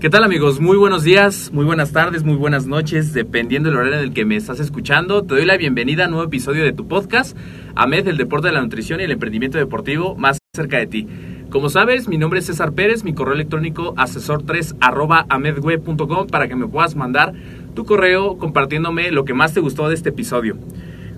¿Qué tal amigos? Muy buenos días, muy buenas tardes, muy buenas noches, dependiendo del horario en el que me estás escuchando. Te doy la bienvenida a un nuevo episodio de tu podcast, AMED, el deporte de la nutrición y el emprendimiento deportivo más cerca de ti. Como sabes, mi nombre es César Pérez, mi correo electrónico asesor3 arroba amedweb.com para que me puedas mandar tu correo compartiéndome lo que más te gustó de este episodio.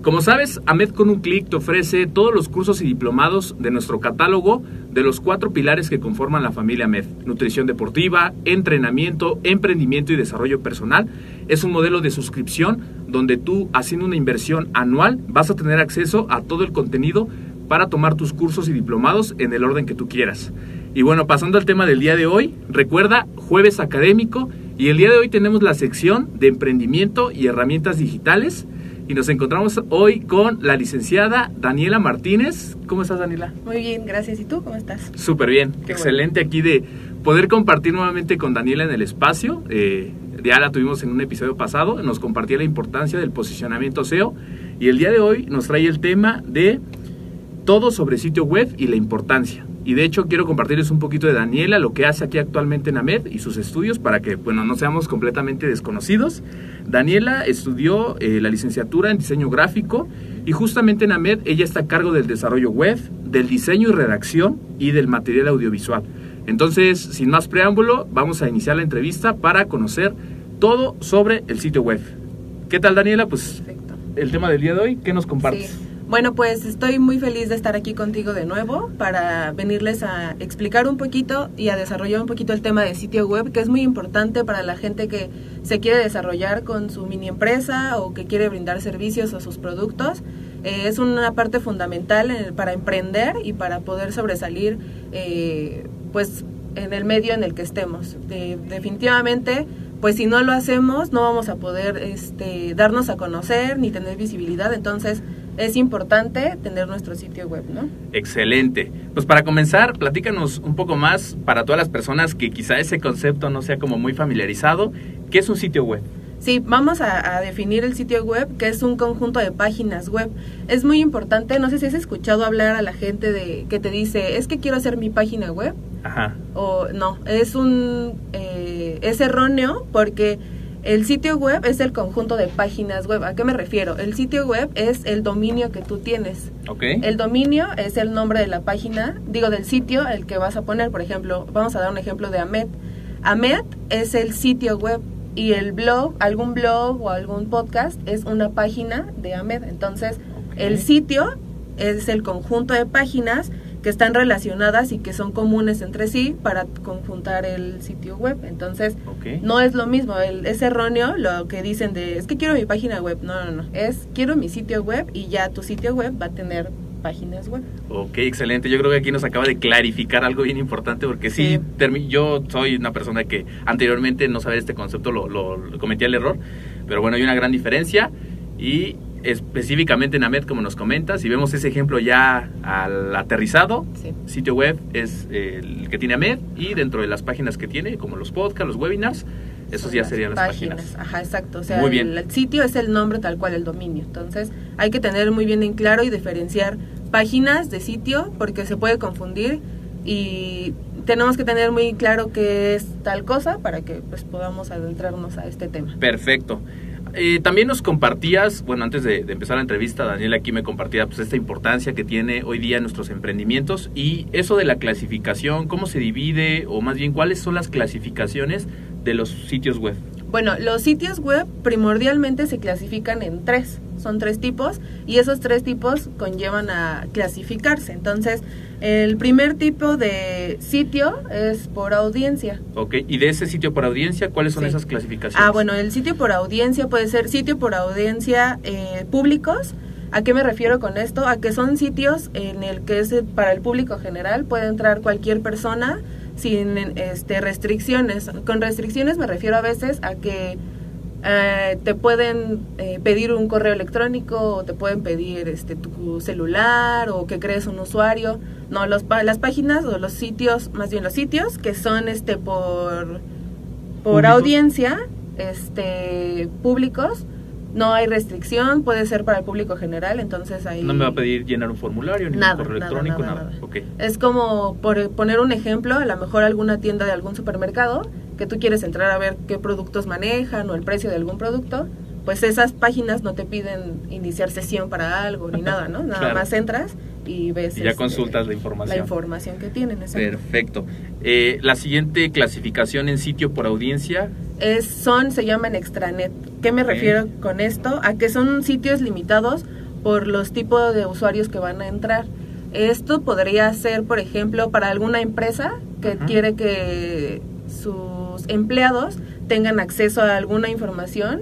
Como sabes, AMED con un clic te ofrece todos los cursos y diplomados de nuestro catálogo de los cuatro pilares que conforman la familia AMED. Nutrición deportiva, entrenamiento, emprendimiento y desarrollo personal. Es un modelo de suscripción donde tú, haciendo una inversión anual, vas a tener acceso a todo el contenido para tomar tus cursos y diplomados en el orden que tú quieras. Y bueno, pasando al tema del día de hoy, recuerda, jueves académico y el día de hoy tenemos la sección de emprendimiento y herramientas digitales y nos encontramos hoy con la licenciada Daniela Martínez. ¿Cómo estás, Daniela? Muy bien, gracias. ¿Y tú cómo estás? Súper bien, Qué excelente aquí de poder compartir nuevamente con Daniela en el espacio. Eh, ya la tuvimos en un episodio pasado, nos compartía la importancia del posicionamiento SEO y el día de hoy nos trae el tema de todo sobre sitio web y la importancia. Y de hecho quiero compartirles un poquito de Daniela, lo que hace aquí actualmente en AMED y sus estudios para que bueno, no seamos completamente desconocidos. Daniela estudió eh, la licenciatura en diseño gráfico y justamente en AMED ella está a cargo del desarrollo web, del diseño y redacción y del material audiovisual. Entonces, sin más preámbulo, vamos a iniciar la entrevista para conocer todo sobre el sitio web. ¿Qué tal Daniela? Pues Perfecto. el tema del día de hoy, ¿qué nos compartes? Sí. Bueno, pues estoy muy feliz de estar aquí contigo de nuevo para venirles a explicar un poquito y a desarrollar un poquito el tema de sitio web, que es muy importante para la gente que se quiere desarrollar con su mini empresa o que quiere brindar servicios a sus productos. Eh, es una parte fundamental en el- para emprender y para poder sobresalir, eh, pues, en el medio en el que estemos. De- definitivamente, pues si no lo hacemos, no vamos a poder este, darnos a conocer ni tener visibilidad. Entonces, es importante tener nuestro sitio web, ¿no? Excelente. Pues para comenzar, platícanos un poco más para todas las personas que quizá ese concepto no sea como muy familiarizado. ¿Qué es un sitio web? Sí, vamos a, a definir el sitio web, que es un conjunto de páginas web. Es muy importante, no sé si has escuchado hablar a la gente de que te dice, es que quiero hacer mi página web, Ajá. o no, es un eh, es erróneo porque el sitio web es el conjunto de páginas web. ¿A qué me refiero? El sitio web es el dominio que tú tienes. Ok. El dominio es el nombre de la página, digo del sitio el que vas a poner. Por ejemplo, vamos a dar un ejemplo de Amet. Amet es el sitio web y el blog, algún blog o algún podcast es una página de Amet. Entonces, el sitio es el conjunto de páginas que están relacionadas y que son comunes entre sí para conjuntar el sitio web. Entonces, Ok. no es lo mismo, el- es erróneo lo que dicen de es que quiero mi página web. No, no, no. Es quiero mi sitio web y ya tu sitio web va a tener páginas web. Ok, excelente. Yo creo que aquí nos acaba de clarificar algo bien importante porque sí, Sí. yo soy una persona que anteriormente no sabía este concepto, lo, lo- lo cometía el error, pero bueno, hay una gran diferencia y específicamente en AMED, como nos comentas, si vemos ese ejemplo ya al aterrizado, Sí. sitio web es eh, el que tiene AMED y dentro de las páginas que tiene, como los podcasts, los webinars, esos ya serían las páginas. Ajá, exacto. O sea, Muy bien. El, el sitio es el nombre tal cual el dominio. Entonces, hay que tener muy bien en claro y diferenciar páginas de sitio porque se puede confundir y tenemos que tener muy claro qué es tal cosa para que pues podamos adentrarnos a este tema. Perfecto. Eh, también nos compartías, bueno, antes de, de empezar la entrevista, Daniel aquí me compartía pues esta importancia que tiene hoy día nuestros emprendimientos y eso de la clasificación, cómo se divide o más bien cuáles son las clasificaciones de los sitios web. Bueno, los sitios web primordialmente se clasifican en tres. Son tres tipos y esos tres tipos conllevan a clasificarse. Entonces, el primer tipo de sitio es por audiencia. ¿Ok? Y de ese sitio por audiencia, ¿cuáles son Sí. esas clasificaciones? Ah, bueno, el sitio por audiencia puede ser sitio por audiencia eh, públicos. ¿A qué me refiero con esto? A que son sitios en el que es para el público general, puede entrar cualquier persona sin este, restricciones. Con restricciones me refiero a veces a que eh, te pueden eh, pedir un correo electrónico o te pueden pedir este tu celular o que crees un usuario. No, los, las páginas o los sitios, más bien los sitios que son este por por audiencia, este públicos, no hay restricción, puede ser para el público general, entonces ahí No me va a pedir llenar un formulario, ni Nada, un correo nada, electrónico, nada, nada. Es como, por poner un ejemplo, a lo mejor alguna tienda de algún supermercado que tú quieres entrar a ver qué productos manejan o el precio de algún producto, pues esas páginas no te piden iniciar sesión para algo ni nada, ¿no? Nada Claro. más entras y ves Y ya este, consultas la información. la información que tienen. Perfecto. Eh, la siguiente clasificación en sitio por audiencia, es, son, se llaman extranet. ¿Qué me refiero con esto? A que son sitios limitados por los tipos de usuarios que van a entrar. Esto podría ser, por ejemplo, para alguna empresa que quiere que empleados tengan acceso a alguna información.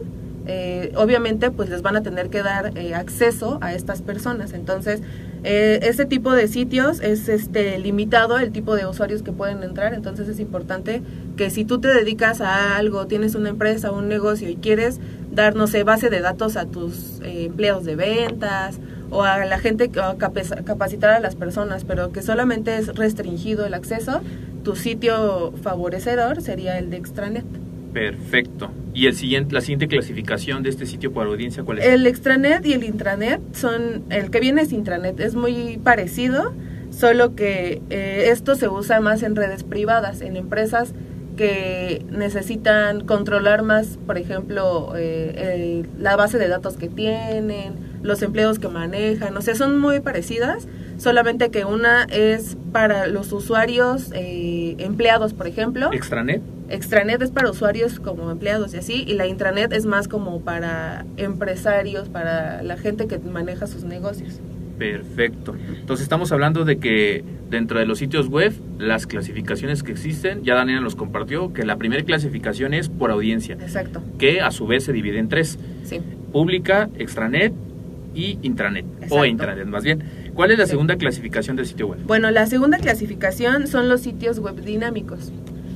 eh, obviamente, pues les van a tener que dar eh, acceso a estas personas. Entonces, eh, este tipo de sitios es este limitado el tipo de usuarios que pueden entrar. Entonces, es importante que si tú te dedicas a algo, tienes una empresa, un negocio y quieres dar, no sé, base de datos a tus eh, empleados de ventas o a la gente, o capacitar a las personas, pero que solamente es restringido el acceso, tu sitio favorecedor sería el de extranet. perfecto. Y el siguiente, la siguiente clasificación de este sitio por audiencia, ¿cuál es? El extranet y el intranet son, el que viene es intranet, es muy parecido, solo que eh, esto se usa más en redes privadas, en empresas que necesitan controlar más, por ejemplo, eh, el- la base de datos que tienen, los empleos que manejan, o sea, son muy parecidas, solamente que una es para los usuarios eh, empleados, por ejemplo, Extranet. Extranet es para usuarios como empleados y así, y la intranet es más como para empresarios, para la gente que maneja sus negocios. Perfecto. Entonces estamos hablando de que dentro de los sitios web, las clasificaciones que existen, ya Daniela nos compartió que la primera clasificación es por audiencia, Exacto, que a su vez se divide en tres, sí. pública, extranet y intranet, o Exacto. intranet más bien. ¿Cuál es la Sí. segunda clasificación del sitio web? Bueno, la segunda clasificación son los sitios web dinámicos.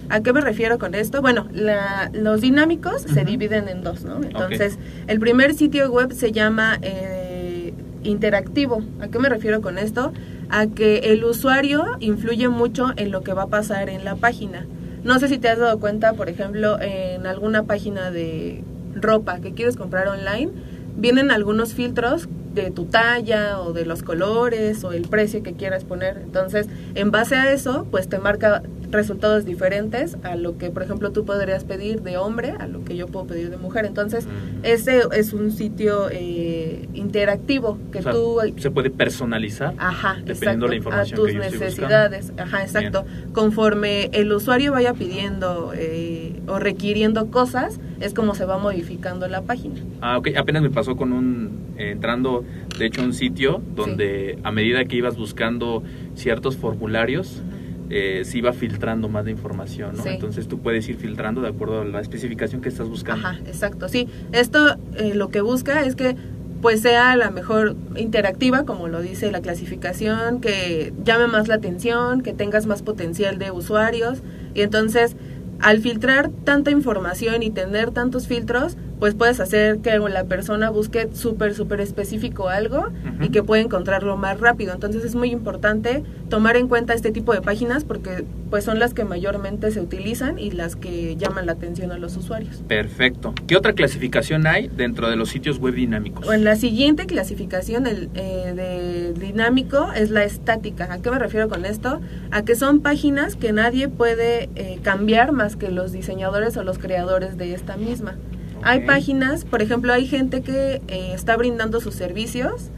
¿A qué me refiero con esto? Bueno, la- los dinámicos se dividen en dos, ¿no? Entonces, el primer sitio web se llama eh, interactivo. ¿A qué me refiero con esto? A que el usuario influye mucho en lo que va a pasar en la página. No sé si te has dado cuenta, por ejemplo, en alguna página de ropa que quieres comprar online, vienen algunos filtros de tu talla o de los colores o el precio que quieras poner. Entonces, en base a eso, pues te marca resultados diferentes a lo que, por ejemplo, tú podrías pedir de hombre a lo que yo puedo pedir de mujer. Entonces, Mm. ese es un sitio eh, interactivo que O sea, tú se puede personalizar. Ajá, Dependiendo exacto, la información a tus que yo estoy necesidades. Ajá, exacto. Conforme el usuario vaya pidiendo eh, o requiriendo cosas, es como se va modificando la página. Ah, ok. Apenas me pasó con un, eh, entrando, de hecho, a un sitio donde a medida que ibas buscando ciertos formularios, eh, se iba filtrando más de información, ¿no? Sí. Entonces tú puedes ir filtrando de acuerdo a la especificación que estás buscando. Ajá, exacto. Sí, esto eh, lo que busca es que pues sea la mejor interactiva, como lo dice la clasificación, que llame más la atención, que tengas más potencial de usuarios. Y entonces, al filtrar tanta información y tener tantos filtros, pues puedes hacer que la persona busque súper, súper específico algo y que pueda encontrarlo más rápido. Entonces es muy importante tomar en cuenta este tipo de páginas porque pues son las que mayormente se utilizan y las que llaman la atención a los usuarios. Perfecto. ¿Qué otra clasificación hay dentro de los sitios web dinámicos? Bueno, la siguiente clasificación el, eh, de dinámico es la estática. ¿A qué me refiero con esto? A que son páginas que nadie puede eh, cambiar más que los diseñadores o los creadores de esta misma. Hay páginas, por ejemplo, hay gente que eh, está brindando sus servicios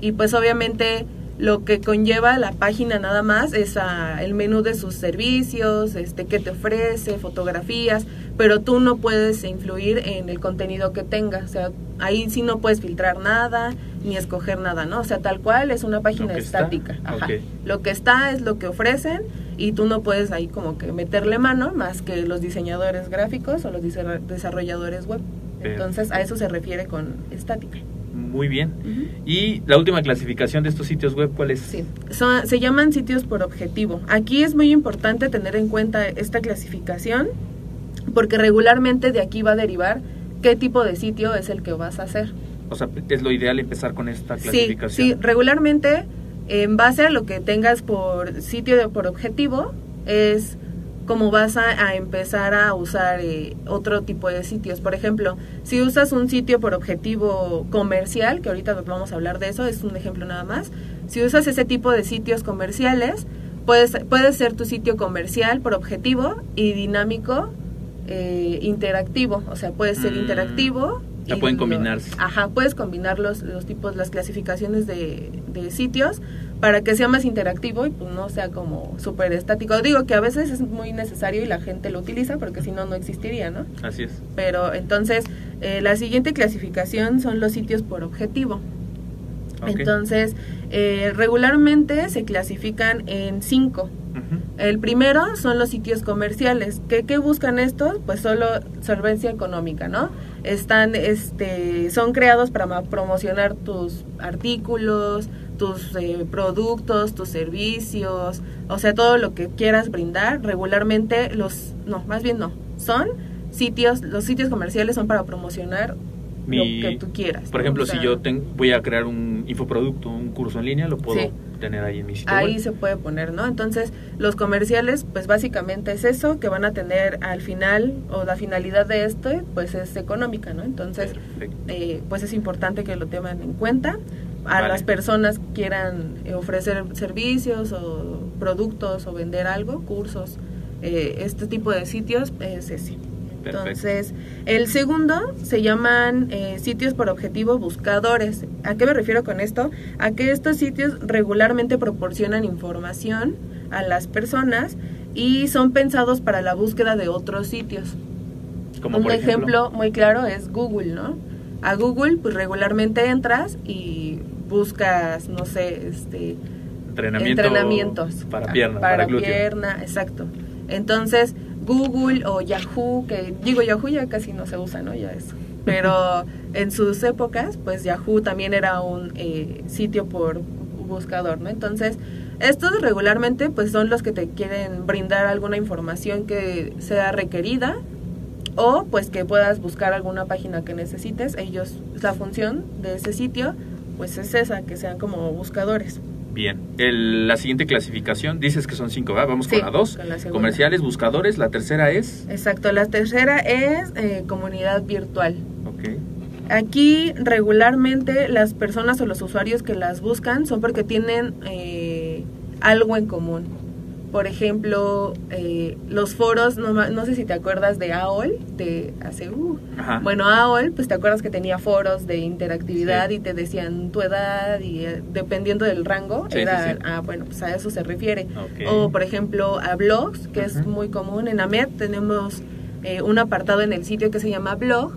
y pues obviamente lo que conlleva la página nada más es el menú de sus servicios, este qué te ofrece, fotografías, pero tú no puedes influir en el contenido que tenga, o sea, ahí sí no puedes filtrar nada ni escoger nada, ¿no? O sea, tal cual es una página estática. Lo que está es lo que ofrecen y tú no puedes ahí como que meterle mano más que los diseñadores gráficos o los desarrolladores web. Entonces, a eso se refiere con estática. Muy bien. ¿Y la última clasificación de estos sitios web cuál es? Sí, se llaman sitios por objetivo. Aquí es muy importante tener en cuenta esta clasificación porque regularmente de aquí va a derivar qué tipo de sitio es el que vas a hacer. O sea, es lo ideal empezar con esta clasificación. Sí, sí regularmente en base a lo que tengas por sitio de, por objetivo es como vas a, empezar a usar eh, otro tipo de sitios. Por ejemplo, si usas un sitio por objetivo comercial, que ahorita vamos a hablar de eso, es un ejemplo nada más, si usas ese tipo de sitios comerciales, puedes, puede ser tu sitio comercial por objetivo y dinámico eh, interactivo, o sea, puede ser mm. interactivo. Ya pueden combinarse. ajá, puedes combinar los, los tipos, las clasificaciones de, de sitios para que sea más interactivo y pues no sea como súper estático. Digo que a veces es muy necesario y la gente lo utiliza porque si no, no existiría, ¿no? Así es. Pero entonces, eh, la siguiente clasificación son los sitios por objetivo. Entonces, eh, regularmente se clasifican en cinco. El primero son los sitios comerciales. ¿Qué, ¿Qué, buscan estos? Pues solo solvencia económica, ¿no? Están, este, son creados para promocionar tus artículos, tus eh, productos, tus servicios, o sea, todo lo que quieras brindar, regularmente los, no, más bien no, son sitios, los sitios comerciales son para promocionar lo que tú quieras. Por ejemplo, si yo voy a crear un infoproducto, un curso en línea, lo puedo tener ahí en mi sitio. Ahí se puede poner, ¿no? Entonces, los comerciales, pues básicamente es eso, que van a tener al final, o la finalidad de esto, pues es económica, ¿no? Entonces, eh, pues es importante que lo tengan en cuenta a las personas que quieran eh, ofrecer servicios o productos o vender algo, cursos, eh, este tipo de sitios es ese. Entonces, el segundo se llaman eh, sitios por objetivo buscadores. ¿A qué me refiero con esto? A que estos sitios regularmente proporcionan información a las personas y son pensados para la búsqueda de otros sitios. Como Un ejemplo? ejemplo muy claro es Google, ¿no? A Google pues regularmente entras y buscas, no sé, este entrenamientos para pierna, para, pierna, exacto. Entonces, Google o Yahoo, que digo Yahoo ya casi no se usa, ¿no? Ya eso. Pero en sus épocas, pues Yahoo también era un eh, sitio por buscador, ¿no? Entonces, estos regularmente pues son los que te quieren brindar alguna información que sea requerida o pues que puedas buscar alguna página que necesites. Ellos, la función de ese sitio pues es esa, que sean como buscadores. Bien, la siguiente clasificación, dices que son cinco, ¿verdad? Vamos con la dos. Comerciales, buscadores, la tercera es... Exacto, la tercera es eh, comunidad virtual. Ok. Aquí regularmente las personas o los usuarios que las buscan son porque tienen eh, algo en común por ejemplo, eh, los foros, no, no, sé si te acuerdas de AOL, de hace, uh, bueno, AOL, pues te acuerdas que tenía foros de interactividad y te decían tu edad y eh, dependiendo del rango, era, ah, bueno, pues a eso se refiere. O, por ejemplo, a blogs, que es muy común. En AMED tenemos eh, un apartado en el sitio que se llama blog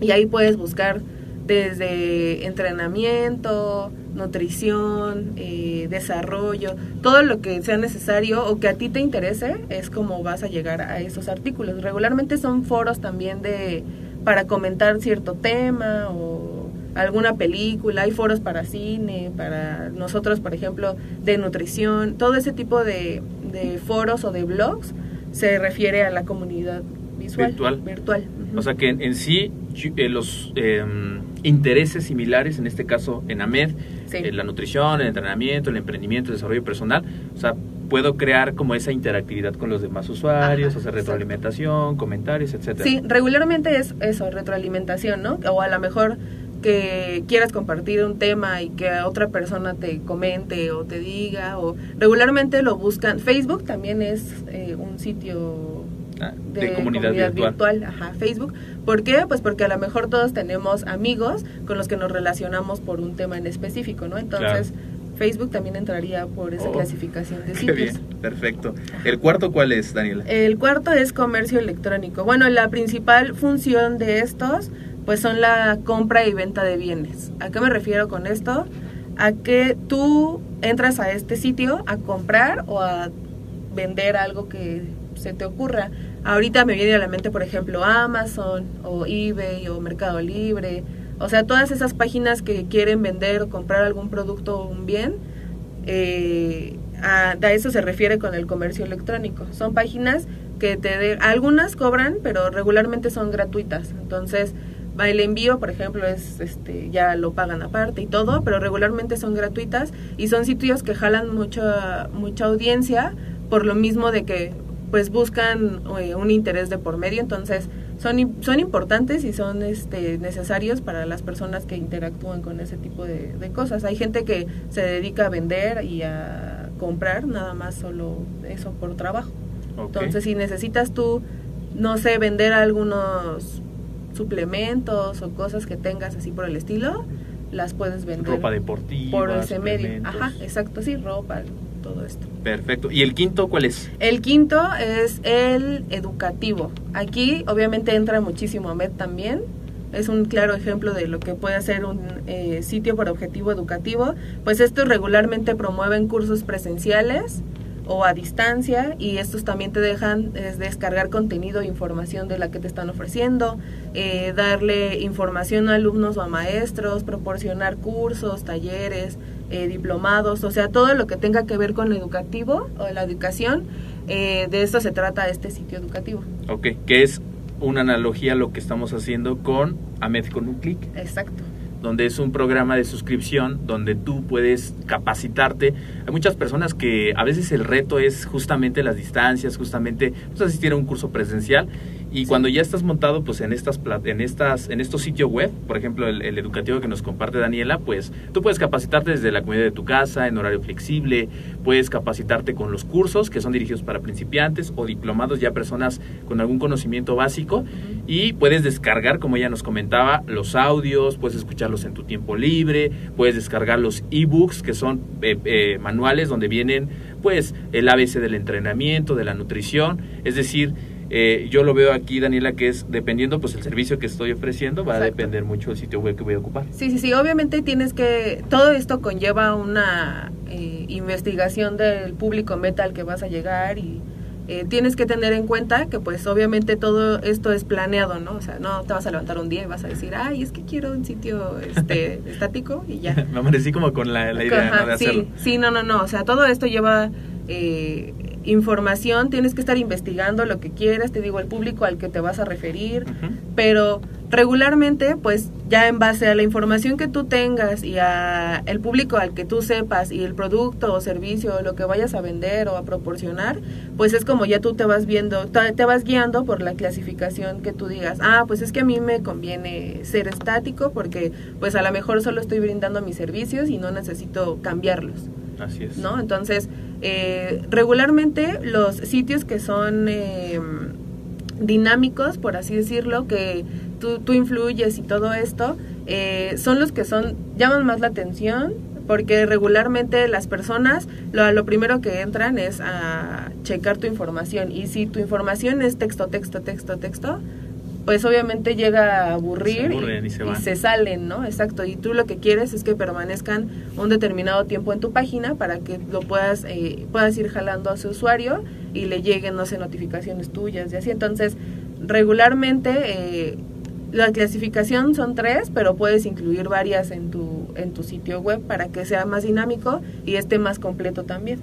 y ahí puedes buscar desde entrenamiento, nutrición, eh, desarrollo, todo lo que sea necesario o que a ti te interese es como vas a llegar a esos artículos. Regularmente son foros también de para comentar cierto tema o alguna película, hay foros para cine, para nosotros, por ejemplo, de nutrición, todo ese tipo de, de foros o de blogs se refiere a la comunidad visual. Virtual. Virtual. O sea que en, en sí eh, los eh, intereses similares, en este caso en AMED, Sí. eh, la nutrición, el entrenamiento, el emprendimiento, el desarrollo personal, o sea, puedo crear como esa interactividad con los demás usuarios, Ajá, hacer retroalimentación, comentarios, etcétera. Sí, regularmente es eso, retroalimentación, ¿no? O a lo mejor que quieras compartir un tema y que otra persona te comente o te diga, o regularmente lo buscan. Facebook también es eh, un sitio Ah, de, comunidad, virtual. ajá, Facebook. ¿Por qué? Pues porque a lo mejor todos tenemos amigos con los que nos relacionamos por un tema en específico, ¿no? Entonces, Facebook también entraría por esa Oh, clasificación de Qué sitios. bien, perfecto. ¿El cuarto cuál es, Daniela? El cuarto es comercio electrónico. Bueno, la principal función de estos, pues son la compra y venta de bienes. ¿A qué me refiero con esto? A que tú entras a este sitio a comprar o a vender algo que se te ocurra. Ahorita me viene a la mente, por ejemplo, Amazon o eBay o Mercado Libre. O sea, todas esas páginas que quieren vender o comprar algún producto o un bien, eh, a, a eso se refiere con el comercio electrónico. Son páginas que te de, algunas cobran, pero regularmente son gratuitas. Entonces, el envío, por ejemplo, es este ya lo pagan aparte y todo, pero regularmente son gratuitas y son sitios que jalan mucha mucha audiencia por lo mismo de que pues buscan eh, un interés de por medio, entonces son son importantes y son este necesarios para las personas que interactúan con ese tipo de, de cosas. Hay gente que se dedica a vender y a comprar nada más solo eso por trabajo. Entonces, si necesitas tú, no sé, vender algunos suplementos o cosas que tengas así por el estilo, las puedes vender Ropa deportiva. por ese medio. Ajá, exacto, sí, ropa, todo esto. Perfecto. ¿Y el quinto cuál es? El quinto es el educativo. Aquí obviamente entra muchísimo AMED también. Es un claro ejemplo de lo que puede hacer un eh, sitio por objetivo educativo. Pues estos regularmente promueven cursos presenciales o a distancia y estos también te dejan es, descargar contenido e información de la que te están ofreciendo, eh, darle información a alumnos o a maestros, proporcionar cursos, talleres, eh, diplomados, o sea, todo lo que tenga que ver con lo educativo o la educación, eh, de esto se trata este sitio educativo. Ok, que es una analogía a lo que estamos haciendo con AMED con un clic. Exacto. donde es un programa de suscripción donde tú puedes capacitarte. Hay muchas personas que a veces el reto es justamente las distancias, justamente pues, asistir a un curso presencial y cuando ya estás montado pues en estas en estas en estos sitios web, por ejemplo el, el educativo que nos comparte Daniela, pues tú puedes capacitarte desde la comodidad de tu casa en horario flexible, puedes capacitarte con los cursos que son dirigidos para principiantes o diplomados ya personas con algún conocimiento básico y puedes descargar, como ella nos comentaba, los audios, puedes escucharlos en tu tiempo libre, puedes descargar los ebooks, que son eh, eh, manuales donde vienen pues el ABC del entrenamiento, de la nutrición, es decir, eh, yo lo veo aquí, Daniela, que es dependiendo pues el servicio que estoy ofreciendo, va a depender mucho del sitio web que voy a ocupar. Sí, sí, sí, obviamente tienes que, todo esto conlleva una eh, investigación del público meta al que vas a llegar y eh, tienes que tener en cuenta que pues obviamente todo esto es planeado, ¿no? O sea, no te vas a levantar un día y vas a decir, ay, es que quiero un sitio este, estático y ya. Me amanecí como con la, la idea Ajá, ¿no? de sí, hacerlo. sí, no, no, no. O sea, todo esto lleva eh, información, tienes que estar investigando lo que quieras, te digo, el público al que te vas a referir, pero regularmente, pues ya en base a la información que tú tengas y a el público al que tú sepas y el producto o servicio o lo que vayas a vender o a proporcionar, pues es como ya tú te vas viendo, te te vas guiando por la clasificación que tú digas, ah, pues es que a mí me conviene ser estático porque pues a lo mejor solo estoy brindando mis servicios y no necesito cambiarlos. Así es. ¿no? Entonces, eh, regularmente los sitios que son eh, dinámicos, por así decirlo, que tú, tú influyes y todo esto, eh, son los que son llaman más la atención porque regularmente las personas lo, lo primero que entran es a checar tu información. Y si tu información es texto, texto, texto, texto, pues obviamente llega a aburrir Se y se salen, ¿no? Exacto. Y tú lo que quieres es que permanezcan un determinado tiempo en tu página para que lo puedas eh, puedas ir jalando a su usuario y le lleguen, no sé, notificaciones tuyas y así. Entonces, regularmente eh, la clasificación son tres, pero puedes incluir varias en tu, en tu sitio web para que sea más dinámico y esté más completo también.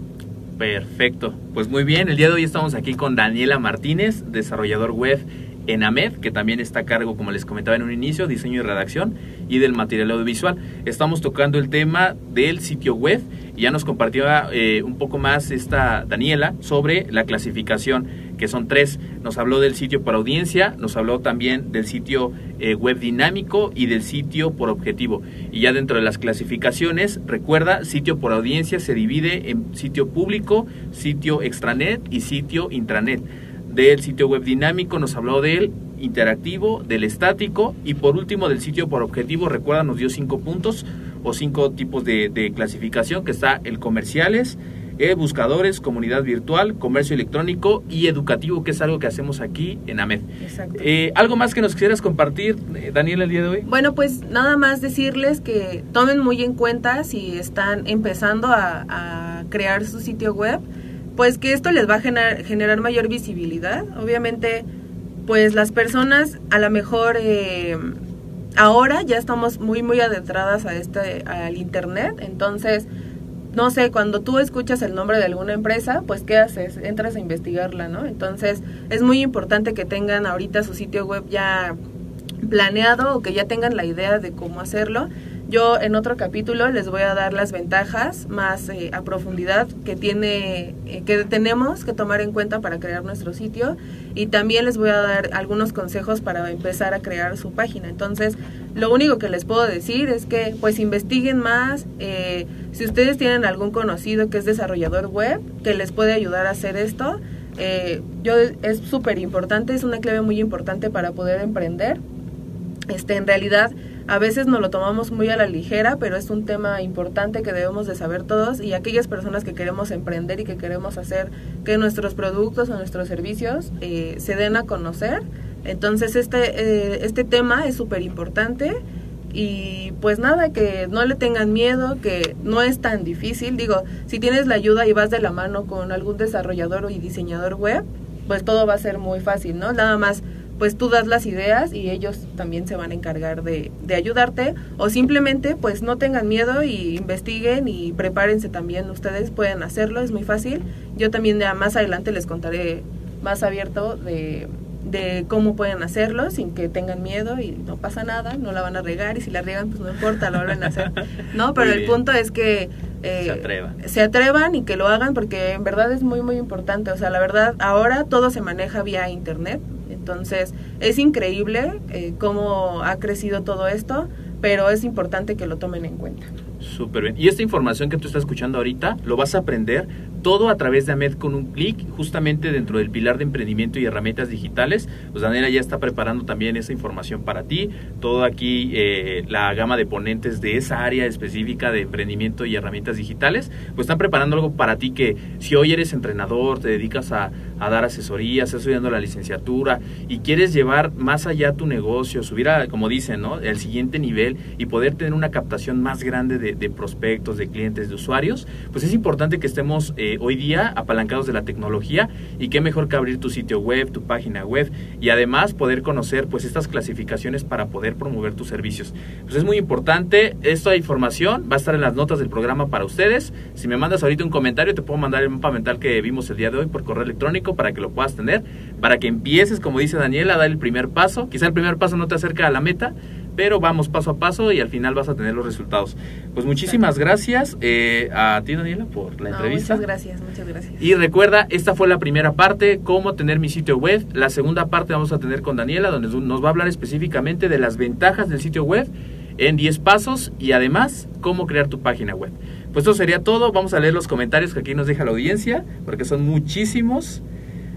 Perfecto. Pues muy bien, el día de hoy estamos aquí con Daniela Martínez, desarrollador web en AMED, que también está a cargo, como les comentaba en un inicio, diseño y redacción y del material audiovisual. Estamos tocando el tema del sitio web y ya nos compartió eh, un poco más esta Daniela sobre la clasificación, que son tres. Nos habló del sitio por audiencia, nos habló también del sitio eh, web dinámico y del sitio por objetivo. Y ya dentro de las clasificaciones, recuerda, sitio por audiencia se divide en sitio público, sitio extranet y sitio intranet del sitio web dinámico, nos habló del interactivo, del estático y por último del sitio por objetivo, recuerda, nos dio cinco puntos o cinco tipos de, clasificación, que está el comerciales, eh, buscadores, comunidad virtual, comercio electrónico y educativo, que es algo que hacemos aquí en AMED. Eh, ¿Algo más que nos quisieras compartir, eh, Daniel, el día de hoy? Bueno, pues nada más decirles que tomen muy en cuenta si están empezando a, a crear su sitio web, pues que esto les va a generar, generar mayor visibilidad. Obviamente, pues las personas a lo mejor eh, ahora ya estamos muy, muy adentradas a este, al Internet, entonces no sé, cuando tú escuchas el nombre de alguna empresa, pues ¿qué haces? Entras a investigarla, ¿no? Entonces es muy importante que tengan ahorita su sitio web ya planeado o que ya tengan la idea de cómo hacerlo yo en otro capítulo les voy a dar las ventajas más eh, a profundidad que tiene eh, que tenemos que tomar en cuenta para crear nuestro sitio y también les voy a dar algunos consejos para empezar a crear su página. Entonces, lo único que les puedo decir es que pues investiguen más. Eh, si ustedes tienen algún conocido que es desarrollador web que les puede ayudar a hacer esto, yo es súper importante, es una clave muy importante para poder emprender. Este, en realidad a veces nos lo tomamos muy a la ligera, pero es un tema importante que debemos de saber todos y aquellas personas que queremos emprender y que queremos hacer que nuestros productos o nuestros servicios eh, se den a conocer. Entonces este, eh, este tema es súper importante y pues nada, que no le tengan miedo, que no es tan difícil. Digo, si tienes la ayuda y vas de la mano con algún desarrollador y diseñador web, pues todo va a ser muy fácil, ¿no? Nada más pues tú das las ideas y ellos también se van a encargar de, de ayudarte. O simplemente pues no tengan miedo y investiguen y prepárense también. Ustedes pueden hacerlo es muy fácil. Yo también ya más adelante les contaré más abierto de, de cómo pueden hacerlo sin que tengan miedo y no pasa nada, no la van a regar y si la riegan pues no importa, lo van a hacer. No, pero el punto es que eh, se, atrevan. se atrevan y que lo hagan porque en verdad es muy muy importante, o sea, la verdad ahora todo se maneja vía internet, entonces, es increíble eh, cómo ha crecido todo esto, pero es importante que lo tomen en cuenta. Súper bien. Y esta información que tú estás escuchando ahorita, lo vas a aprender todo a través de AMED con un clic, justamente dentro del pilar de emprendimiento y herramientas digitales. Pues Daniela ya está preparando también esa información para ti. Todo aquí, eh, la gama de ponentes de esa área específica de emprendimiento y herramientas digitales, pues están preparando algo para ti que si hoy eres entrenador, te dedicas a, dar asesorías, estás estudiando la licenciatura y quieres llevar más allá tu negocio, subir a, como dicen, ¿no? El siguiente nivel y poder tener una captación más grande de, de prospectos, de clientes, de usuarios, pues es importante que estemos eh, hoy día apalancados de la tecnología y qué mejor que abrir tu sitio web, tu página web y además poder conocer pues estas clasificaciones para poder promover tus servicios. Pues es muy importante, esta información va a estar en las notas del programa para ustedes. Si me mandas ahorita un comentario, te puedo mandar el mapa mental que vimos el día de hoy por correo electrónico para que lo puedas tener, para que empieces, como dice Daniela, a dar el primer paso. Quizá el primer paso no te acerca a la meta, pero vamos paso a paso y al final vas a tener los resultados. Pues muchísimas gracias eh, a ti, Daniela, por la entrevista. Muchas gracias, muchas gracias. Y recuerda, esta fue la primera parte, cómo tener mi sitio web. La segunda parte vamos a tener con Daniela, donde nos va a hablar específicamente de las ventajas del sitio web en 10 pasos y además cómo crear tu página web. Pues eso sería todo. Vamos a leer los comentarios que aquí nos deja la audiencia, porque son muchísimos.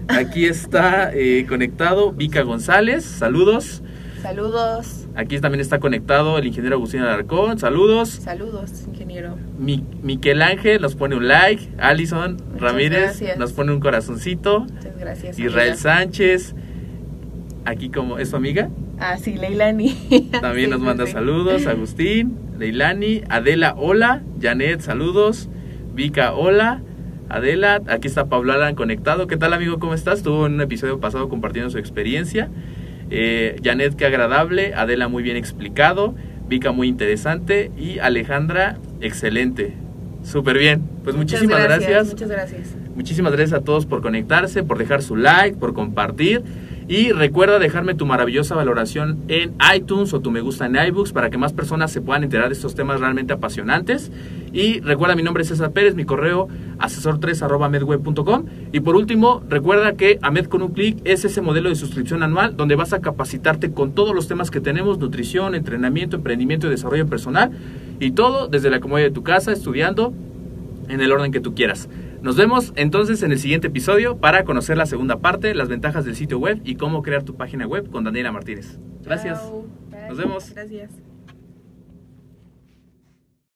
Aquí está eh, conectado Vika González. Saludos. Saludos. Aquí también está conectado el ingeniero Agustín Alarcón. Saludos. Saludos, ingeniero. Mi, Miquel Ángel nos pone un like. Alison Ramírez nos pone un corazoncito. Muchas gracias. Israel Sánchez. Aquí como es su amiga. Ah, sí, Leilani. También nos manda saludos. Agustín, Leilani, Adela, hola. Janet, saludos. Vika, hola. Adela, aquí está Pablo Alan conectado. ¿Qué tal amigo? ¿Cómo estás? Estuvo en un episodio pasado compartiendo su experiencia. Eh, Janet, qué agradable. Adela, muy bien explicado. Vika, muy interesante. Y Alejandra, excelente. Súper bien. Pues Muchas muchísimas gracias. Muchas gracias. Muchísimas gracias a todos por conectarse, por dejar su like, por compartir. Y recuerda dejarme tu maravillosa valoración en iTunes o tu me gusta en iBooks para que más personas se puedan enterar de estos temas realmente apasionantes. Y recuerda, mi nombre es César Pérez, mi correo asesor3 Y por último, recuerda que Amed con un clic es ese modelo de suscripción anual donde vas a capacitarte con todos los temas que tenemos, nutrición, entrenamiento, emprendimiento y desarrollo personal. Y todo desde la comodidad de tu casa, estudiando en el orden que tú quieras. Nos vemos entonces en el siguiente episodio para conocer la segunda parte, las ventajas del sitio web y cómo crear tu página web con Daniela Martínez. Gracias. Nos vemos. Gracias.